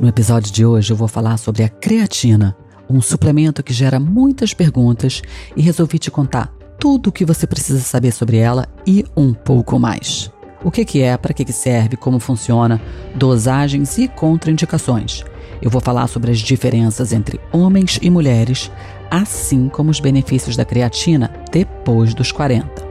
No episódio de hoje eu vou falar sobre a creatina um suplemento que gera muitas perguntas e resolvi te contar tudo o que você precisa saber sobre ela e um pouco mais. O que, que é, para que, que serve, como funciona, dosagens e contraindicações. Eu vou falar sobre as diferenças entre homens e mulheres, assim como os benefícios da creatina depois dos 40.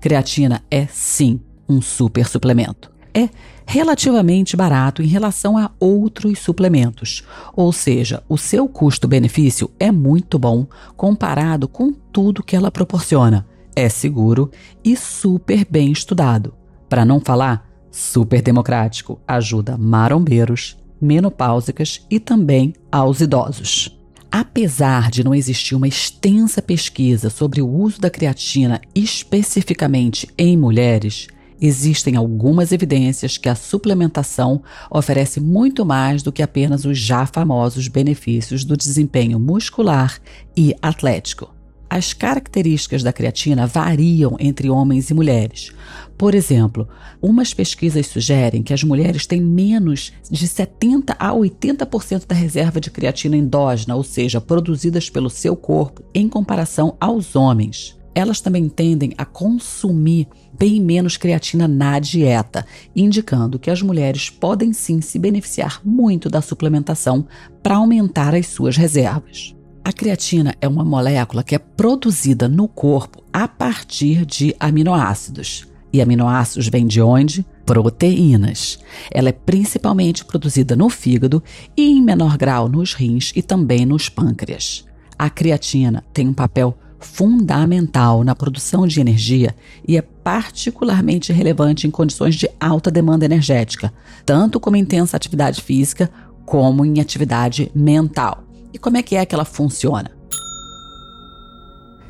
Creatina é sim um super suplemento. É relativamente barato em relação a outros suplementos, ou seja, o seu custo-benefício é muito bom comparado com tudo que ela proporciona. É seguro e super bem estudado. Para não falar, super democrático, ajuda marombeiros, menopáusicas e também aos idosos. Apesar de não existir uma extensa pesquisa sobre o uso da creatina especificamente em mulheres, existem algumas evidências que a suplementação oferece muito mais do que apenas os já famosos benefícios do desempenho muscular e atlético. As características da creatina variam entre homens e mulheres. Por exemplo, umas pesquisas sugerem que as mulheres têm menos de 70 a 80% da reserva de creatina endógena, ou seja, produzidas pelo seu corpo, em comparação aos homens elas também tendem a consumir bem menos creatina na dieta, indicando que as mulheres podem sim se beneficiar muito da suplementação para aumentar as suas reservas. A creatina é uma molécula que é produzida no corpo a partir de aminoácidos. E aminoácidos vêm de onde? Proteínas. Ela é principalmente produzida no fígado e, em menor grau, nos rins e também nos pâncreas. A creatina tem um papel fundamental na produção de energia e é particularmente relevante em condições de alta demanda energética, tanto como intensa atividade física como em atividade mental. E como é que é que ela funciona?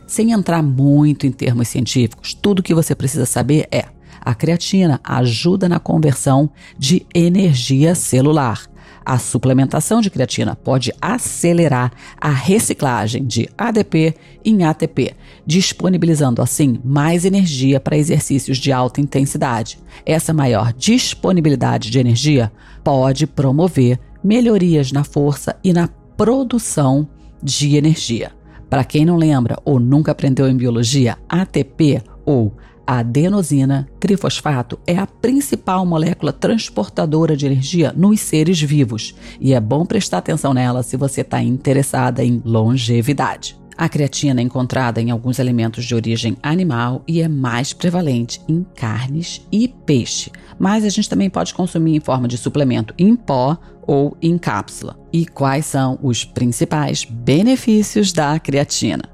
Sem entrar muito em termos científicos, tudo que você precisa saber é: a creatina ajuda na conversão de energia celular a suplementação de creatina pode acelerar a reciclagem de ADP em ATP, disponibilizando assim mais energia para exercícios de alta intensidade. Essa maior disponibilidade de energia pode promover melhorias na força e na produção de energia. Para quem não lembra ou nunca aprendeu em biologia, ATP ou a adenosina trifosfato é a principal molécula transportadora de energia nos seres vivos e é bom prestar atenção nela se você está interessada em longevidade. A creatina é encontrada em alguns alimentos de origem animal e é mais prevalente em carnes e peixe, mas a gente também pode consumir em forma de suplemento em pó ou em cápsula. E quais são os principais benefícios da creatina?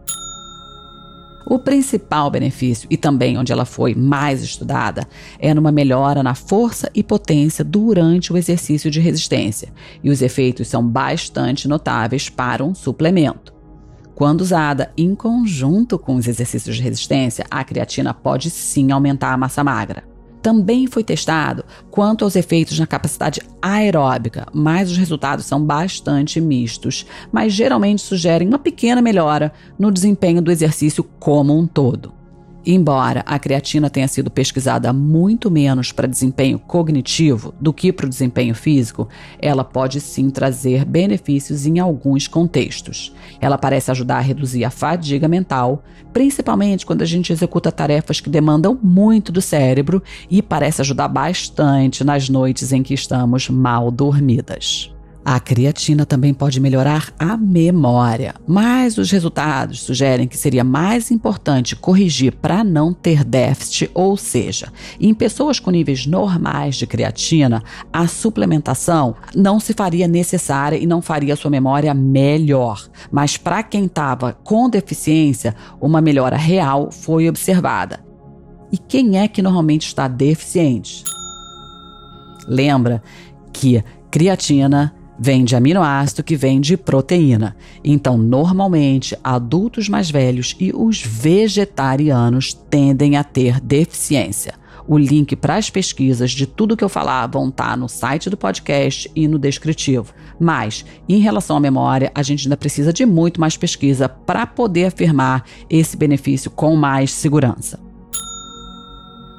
O principal benefício, e também onde ela foi mais estudada, é numa melhora na força e potência durante o exercício de resistência, e os efeitos são bastante notáveis para um suplemento. Quando usada em conjunto com os exercícios de resistência, a creatina pode sim aumentar a massa magra também foi testado quanto aos efeitos na capacidade aeróbica, mas os resultados são bastante mistos, mas geralmente sugerem uma pequena melhora no desempenho do exercício como um todo. Embora a creatina tenha sido pesquisada muito menos para desempenho cognitivo do que para o desempenho físico, ela pode sim trazer benefícios em alguns contextos. Ela parece ajudar a reduzir a fadiga mental, principalmente quando a gente executa tarefas que demandam muito do cérebro e parece ajudar bastante nas noites em que estamos mal dormidas. A creatina também pode melhorar a memória, mas os resultados sugerem que seria mais importante corrigir para não ter déficit, ou seja, em pessoas com níveis normais de creatina, a suplementação não se faria necessária e não faria sua memória melhor. Mas para quem estava com deficiência, uma melhora real foi observada. E quem é que normalmente está deficiente? Lembra que creatina vem de aminoácido que vem de proteína. Então, normalmente, adultos mais velhos e os vegetarianos tendem a ter deficiência. O link para as pesquisas de tudo que eu falar vão estar tá no site do podcast e no descritivo. Mas, em relação à memória, a gente ainda precisa de muito mais pesquisa para poder afirmar esse benefício com mais segurança.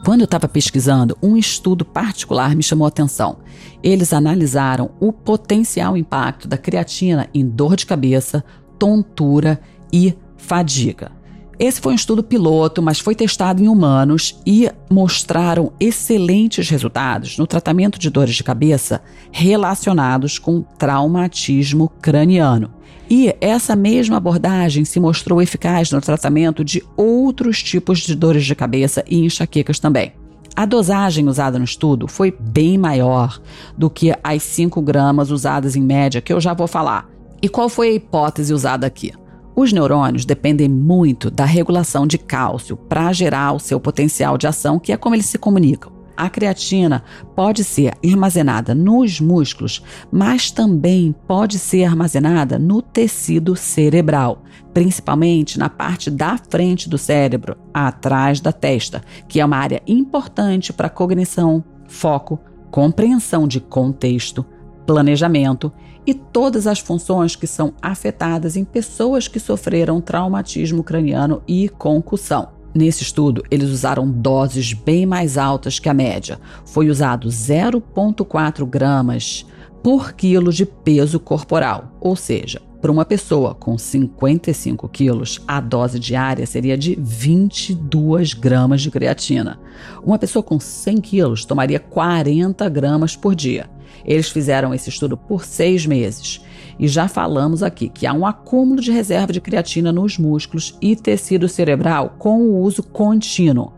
Quando eu estava pesquisando, um estudo particular me chamou a atenção. Eles analisaram o potencial impacto da creatina em dor de cabeça, tontura e fadiga. Esse foi um estudo piloto, mas foi testado em humanos e mostraram excelentes resultados no tratamento de dores de cabeça relacionados com traumatismo craniano. E essa mesma abordagem se mostrou eficaz no tratamento de outros tipos de dores de cabeça e enxaquecas também. A dosagem usada no estudo foi bem maior do que as 5 gramas usadas em média, que eu já vou falar. E qual foi a hipótese usada aqui? Os neurônios dependem muito da regulação de cálcio para gerar o seu potencial de ação, que é como eles se comunicam. A creatina pode ser armazenada nos músculos, mas também pode ser armazenada no tecido cerebral, principalmente na parte da frente do cérebro, atrás da testa, que é uma área importante para cognição, foco, compreensão de contexto, planejamento e todas as funções que são afetadas em pessoas que sofreram traumatismo craniano e concussão. Nesse estudo, eles usaram doses bem mais altas que a média. Foi usado 0,4 gramas por quilo de peso corporal, ou seja, para uma pessoa com 55 quilos, a dose diária seria de 22 gramas de creatina. Uma pessoa com 100 quilos tomaria 40 gramas por dia. Eles fizeram esse estudo por seis meses. E já falamos aqui que há um acúmulo de reserva de creatina nos músculos e tecido cerebral com o uso contínuo.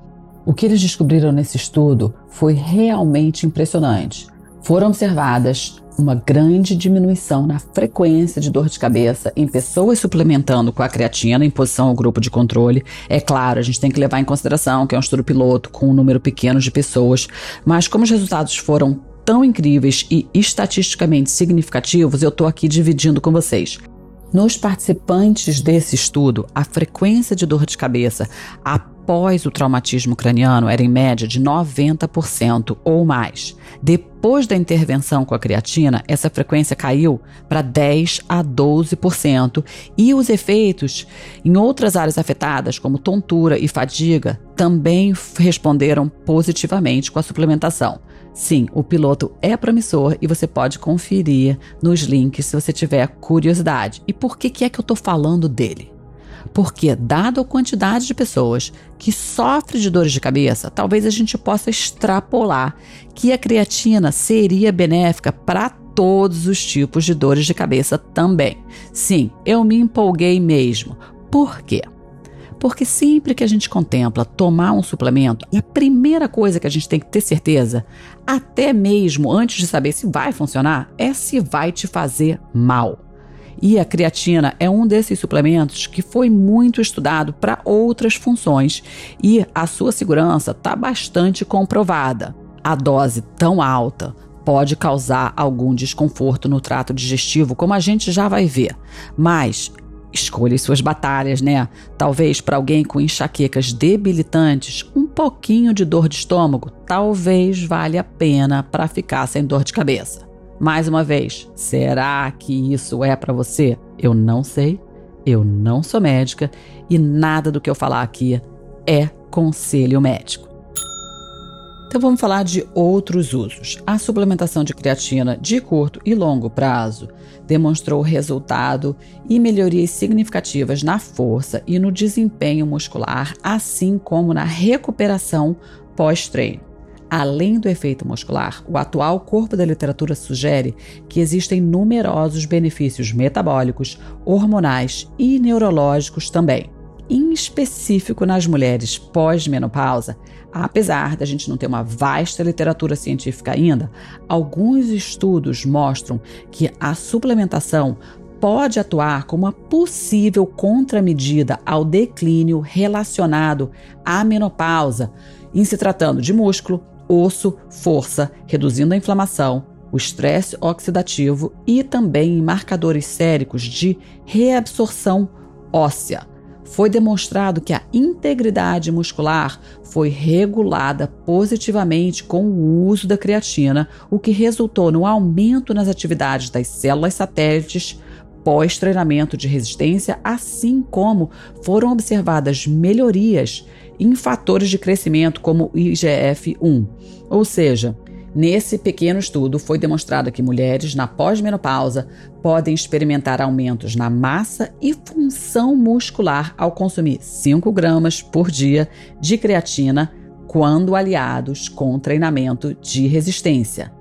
O que eles descobriram nesse estudo foi realmente impressionante. Foram observadas uma grande diminuição na frequência de dor de cabeça em pessoas suplementando com a creatina em posição ao grupo de controle. É claro, a gente tem que levar em consideração que é um estudo piloto com um número pequeno de pessoas, mas como os resultados foram tão incríveis e estatisticamente significativos, eu estou aqui dividindo com vocês. Nos participantes desse estudo, a frequência de dor de cabeça após o traumatismo craniano era em média de 90% ou mais. Depois da intervenção com a creatina, essa frequência caiu para 10 a 12%, e os efeitos em outras áreas afetadas, como tontura e fadiga, também responderam positivamente com a suplementação. Sim, o piloto é promissor e você pode conferir nos links se você tiver curiosidade. E por que, que é que eu estou falando dele? Porque, dado a quantidade de pessoas que sofrem de dores de cabeça, talvez a gente possa extrapolar que a creatina seria benéfica para todos os tipos de dores de cabeça também. Sim, eu me empolguei mesmo. Por quê? Porque sempre que a gente contempla tomar um suplemento, a primeira coisa que a gente tem que ter certeza, até mesmo antes de saber se vai funcionar, é se vai te fazer mal. E a creatina é um desses suplementos que foi muito estudado para outras funções e a sua segurança está bastante comprovada. A dose tão alta pode causar algum desconforto no trato digestivo, como a gente já vai ver, mas Escolha suas batalhas, né? Talvez para alguém com enxaquecas debilitantes, um pouquinho de dor de estômago talvez valha a pena para ficar sem dor de cabeça. Mais uma vez, será que isso é para você? Eu não sei, eu não sou médica e nada do que eu falar aqui é conselho médico. Então vamos falar de outros usos. A suplementação de creatina de curto e longo prazo demonstrou resultado e melhorias significativas na força e no desempenho muscular, assim como na recuperação pós-treino. Além do efeito muscular, o atual corpo da literatura sugere que existem numerosos benefícios metabólicos, hormonais e neurológicos também. Em específico nas mulheres pós-menopausa, Apesar da gente não ter uma vasta literatura científica ainda, alguns estudos mostram que a suplementação pode atuar como uma possível contramedida ao declínio relacionado à menopausa, em se tratando de músculo, osso, força, reduzindo a inflamação, o estresse oxidativo e também em marcadores séricos de reabsorção óssea. Foi demonstrado que a integridade muscular foi regulada positivamente com o uso da creatina, o que resultou no aumento nas atividades das células satélites pós-treinamento de resistência, assim como foram observadas melhorias em fatores de crescimento como o IGF-1. Ou seja, Nesse pequeno estudo, foi demonstrado que mulheres na pós-menopausa podem experimentar aumentos na massa e função muscular ao consumir 5 gramas por dia de creatina quando aliados com treinamento de resistência.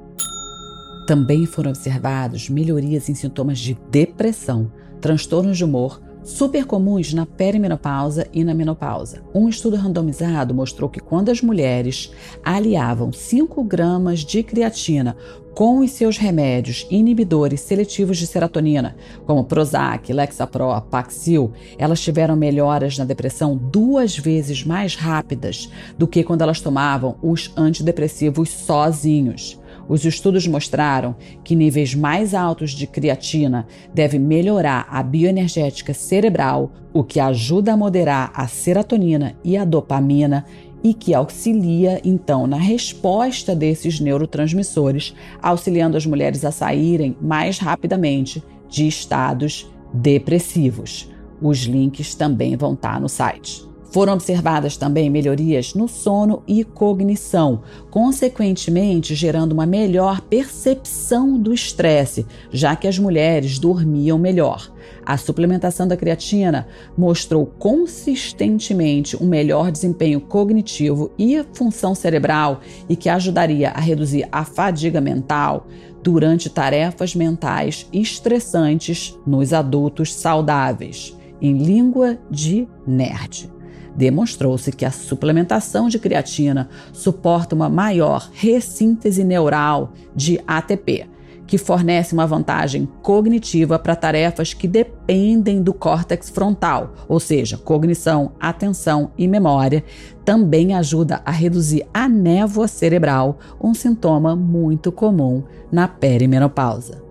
Também foram observados melhorias em sintomas de depressão, transtornos de humor, super comuns na perimenopausa e na menopausa. Um estudo randomizado mostrou que quando as mulheres aliavam 5 gramas de creatina com os seus remédios inibidores seletivos de serotonina, como Prozac, Lexapro, Paxil, elas tiveram melhoras na depressão duas vezes mais rápidas do que quando elas tomavam os antidepressivos sozinhos. Os estudos mostraram que níveis mais altos de creatina devem melhorar a bioenergética cerebral, o que ajuda a moderar a serotonina e a dopamina e que auxilia então na resposta desses neurotransmissores, auxiliando as mulheres a saírem mais rapidamente de estados depressivos. Os links também vão estar no site. Foram observadas também melhorias no sono e cognição, consequentemente gerando uma melhor percepção do estresse, já que as mulheres dormiam melhor. A suplementação da creatina mostrou consistentemente um melhor desempenho cognitivo e função cerebral e que ajudaria a reduzir a fadiga mental durante tarefas mentais estressantes nos adultos saudáveis. Em língua de nerd. Demonstrou-se que a suplementação de creatina suporta uma maior ressíntese neural de ATP, que fornece uma vantagem cognitiva para tarefas que dependem do córtex frontal, ou seja, cognição, atenção e memória, também ajuda a reduzir a névoa cerebral, um sintoma muito comum na perimenopausa.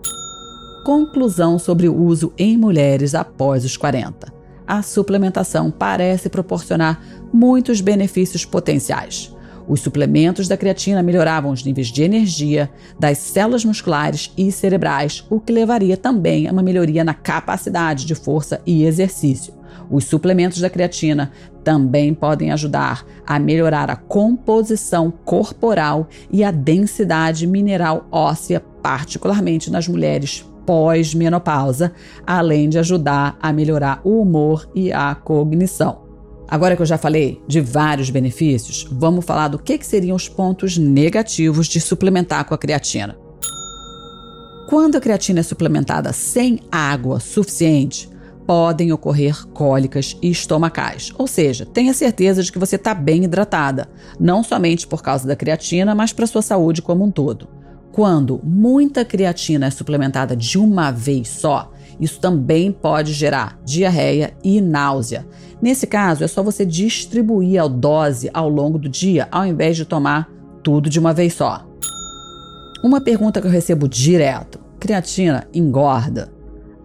Conclusão sobre o uso em mulheres após os 40 a suplementação parece proporcionar muitos benefícios potenciais. Os suplementos da creatina melhoravam os níveis de energia das células musculares e cerebrais, o que levaria também a uma melhoria na capacidade de força e exercício. Os suplementos da creatina também podem ajudar a melhorar a composição corporal e a densidade mineral óssea, particularmente nas mulheres pós-menopausa, além de ajudar a melhorar o humor e a cognição. Agora que eu já falei de vários benefícios, vamos falar do que, que seriam os pontos negativos de suplementar com a creatina. Quando a creatina é suplementada sem água suficiente, podem ocorrer cólicas estomacais. Ou seja, tenha certeza de que você está bem hidratada, não somente por causa da creatina, mas para sua saúde como um todo. Quando muita creatina é suplementada de uma vez só, isso também pode gerar diarreia e náusea. Nesse caso, é só você distribuir a dose ao longo do dia, ao invés de tomar tudo de uma vez só. Uma pergunta que eu recebo direto: creatina engorda?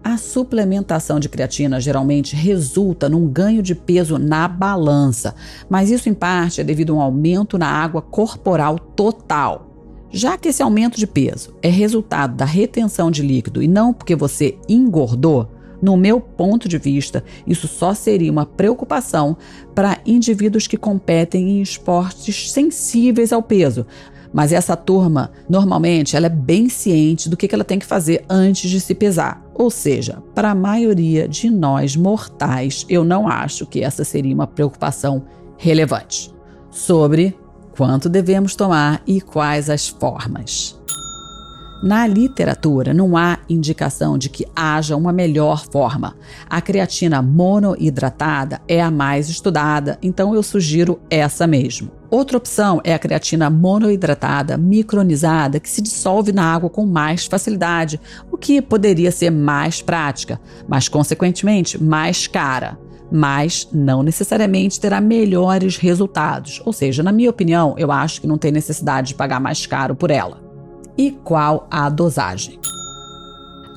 A suplementação de creatina geralmente resulta num ganho de peso na balança, mas isso em parte é devido a um aumento na água corporal total. Já que esse aumento de peso é resultado da retenção de líquido e não porque você engordou, no meu ponto de vista, isso só seria uma preocupação para indivíduos que competem em esportes sensíveis ao peso. Mas essa turma, normalmente, ela é bem ciente do que ela tem que fazer antes de se pesar. Ou seja, para a maioria de nós mortais, eu não acho que essa seria uma preocupação relevante. Sobre quanto devemos tomar e quais as formas. Na literatura, não há indicação de que haja uma melhor forma. A creatina monoidratada é a mais estudada, então eu sugiro essa mesmo. Outra opção é a creatina monoidratada micronizada, que se dissolve na água com mais facilidade, o que poderia ser mais prática, mas consequentemente mais cara mas não necessariamente terá melhores resultados. Ou seja, na minha opinião, eu acho que não tem necessidade de pagar mais caro por ela. e qual a dosagem.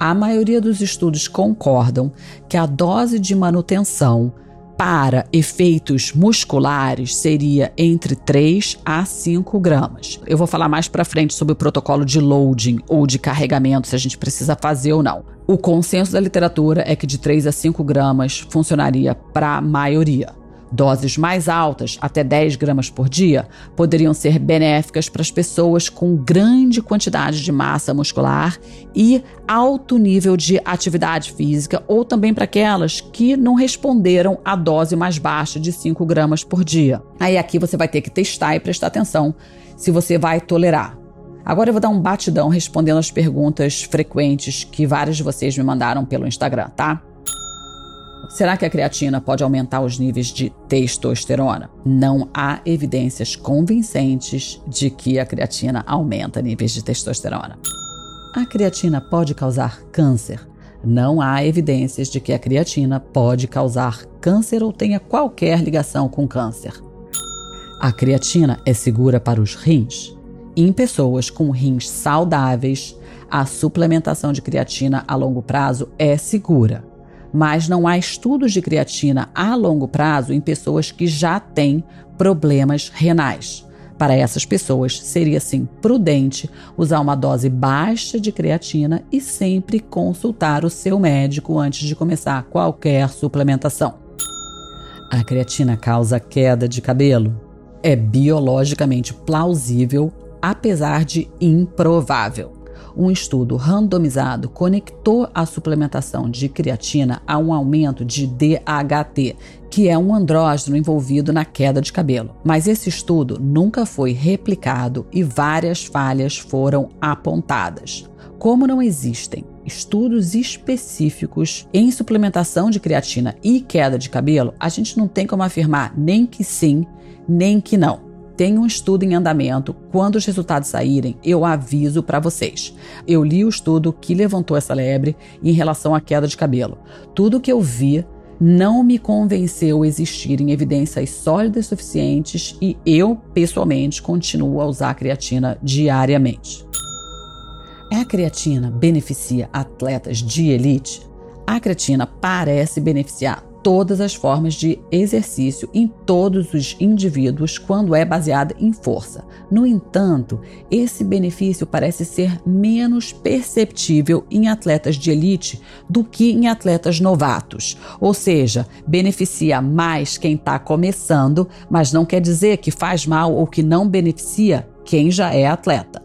A maioria dos estudos concordam que a dose de manutenção para efeitos musculares seria entre 3 a 5 gramas. Eu vou falar mais para frente sobre o protocolo de loading ou de carregamento, se a gente precisa fazer ou não. O consenso da literatura é que de 3 a 5 gramas funcionaria para a maioria. Doses mais altas, até 10 gramas por dia, poderiam ser benéficas para as pessoas com grande quantidade de massa muscular e alto nível de atividade física, ou também para aquelas que não responderam à dose mais baixa de 5 gramas por dia. Aí aqui você vai ter que testar e prestar atenção se você vai tolerar. Agora eu vou dar um batidão respondendo as perguntas frequentes que vários de vocês me mandaram pelo Instagram, tá? Será que a creatina pode aumentar os níveis de testosterona? Não há evidências convincentes de que a creatina aumenta níveis de testosterona. A creatina pode causar câncer? Não há evidências de que a creatina pode causar câncer ou tenha qualquer ligação com câncer. A creatina é segura para os rins? Em pessoas com rins saudáveis, a suplementação de creatina a longo prazo é segura mas não há estudos de creatina a longo prazo em pessoas que já têm problemas renais. Para essas pessoas, seria sim prudente usar uma dose baixa de creatina e sempre consultar o seu médico antes de começar qualquer suplementação. A creatina causa queda de cabelo? É biologicamente plausível, apesar de improvável um estudo randomizado conectou a suplementação de creatina a um aumento de DHT, que é um andrógeno envolvido na queda de cabelo. Mas esse estudo nunca foi replicado e várias falhas foram apontadas. Como não existem estudos específicos em suplementação de creatina e queda de cabelo, a gente não tem como afirmar nem que sim, nem que não. Tem um estudo em andamento. Quando os resultados saírem, eu aviso para vocês. Eu li o estudo que levantou essa lebre em relação à queda de cabelo. Tudo que eu vi não me convenceu existirem evidências sólidas suficientes e eu, pessoalmente, continuo a usar a creatina diariamente. A creatina beneficia atletas de elite? A creatina parece beneficiar todas as formas de exercício em todos os indivíduos quando é baseada em força. No entanto, esse benefício parece ser menos perceptível em atletas de elite do que em atletas novatos. Ou seja, beneficia mais quem está começando, mas não quer dizer que faz mal ou que não beneficia quem já é atleta.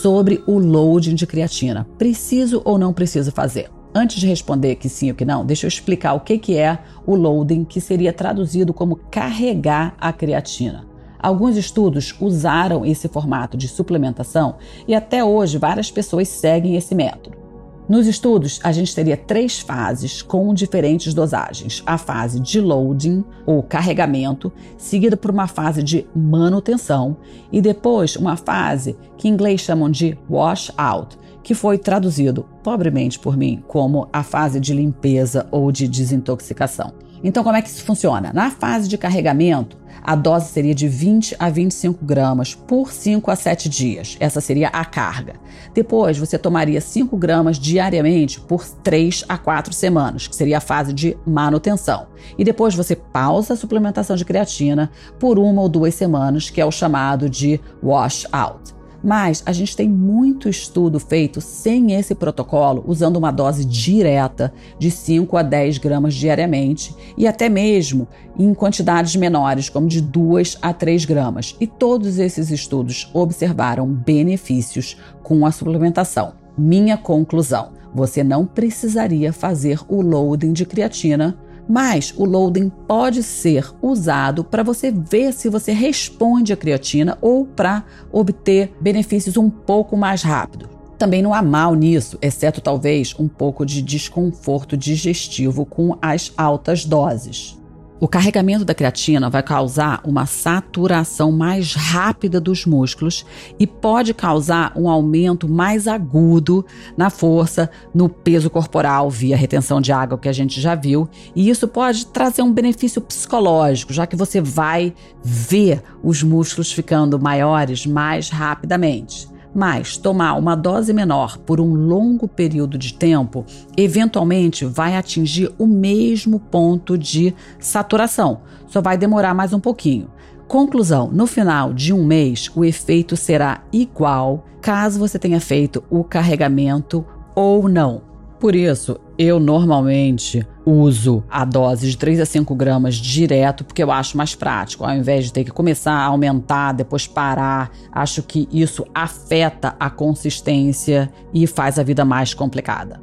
Sobre o loading de creatina, preciso ou não preciso fazer? Antes de responder que sim ou que não, deixa eu explicar o que, é o loading, que seria traduzido como carregar a creatina. Alguns estudos usaram esse formato de suplementação e até hoje várias pessoas seguem esse método. Nos estudos, a gente teria três fases com diferentes dosagens: a fase de loading, ou carregamento, seguida por uma fase de manutenção, e depois uma fase que em inglês chamam de wash out, que foi traduzido pobremente por mim como a fase de limpeza ou de desintoxicação. Então, como é que isso funciona? Na fase de carregamento, a dose seria de 20 a 25 gramas por 5 a 7 dias. Essa seria a carga. Depois, você tomaria 5 gramas diariamente por 3 a 4 semanas, que seria a fase de manutenção. E depois você pausa a suplementação de creatina por uma ou duas semanas, que é o chamado de wash out. Mas a gente tem muito estudo feito sem esse protocolo, usando uma dose direta de 5 a 10 gramas diariamente e até mesmo em quantidades menores, como de 2 a 3 gramas. E todos esses estudos observaram benefícios com a suplementação. Minha conclusão: você não precisaria fazer o loading de creatina mas o loading pode ser usado para você ver se você responde à creatina ou para obter benefícios um pouco mais rápido. Também não há mal nisso, exceto talvez um pouco de desconforto digestivo com as altas doses. O carregamento da creatina vai causar uma saturação mais rápida dos músculos e pode causar um aumento mais agudo na força, no peso corporal via retenção de água que a gente já viu, e isso pode trazer um benefício psicológico, já que você vai ver os músculos ficando maiores mais rapidamente. Mas tomar uma dose menor por um longo período de tempo, eventualmente vai atingir o mesmo ponto de saturação, só vai demorar mais um pouquinho. Conclusão: no final de um mês, o efeito será igual caso você tenha feito o carregamento ou não. Por isso, eu normalmente uso a dose de 3 a 5 gramas direto, porque eu acho mais prático, ao invés de ter que começar a aumentar, depois parar. Acho que isso afeta a consistência e faz a vida mais complicada.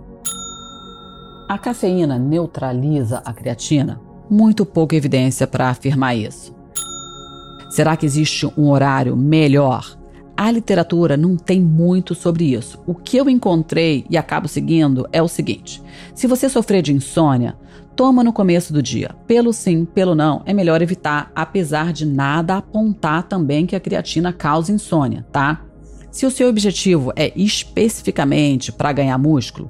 A cafeína neutraliza a creatina? Muito pouca evidência para afirmar isso. Será que existe um horário melhor? A literatura não tem muito sobre isso. O que eu encontrei e acabo seguindo é o seguinte: se você sofrer de insônia, toma no começo do dia. Pelo sim, pelo não, é melhor evitar, apesar de nada apontar também que a creatina causa insônia, tá? Se o seu objetivo é especificamente para ganhar músculo,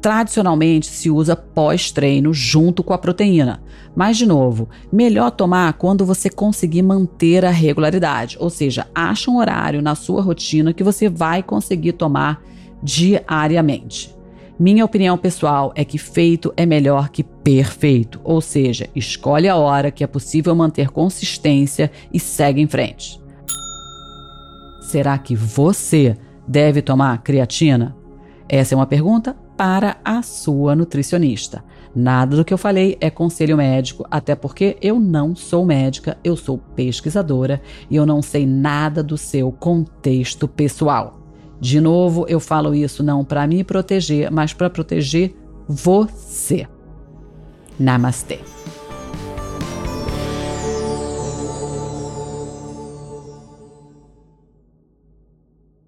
tradicionalmente se usa pós-treino junto com a proteína. Mas, de novo, melhor tomar quando você conseguir manter a regularidade, ou seja, acha um horário na sua rotina que você vai conseguir tomar diariamente. Minha opinião pessoal é que feito é melhor que perfeito, ou seja, escolhe a hora que é possível manter consistência e segue em frente. Será que você deve tomar creatina? Essa é uma pergunta para a sua nutricionista. Nada do que eu falei é conselho médico, até porque eu não sou médica, eu sou pesquisadora e eu não sei nada do seu contexto pessoal. De novo, eu falo isso não para me proteger, mas para proteger você. Namastê.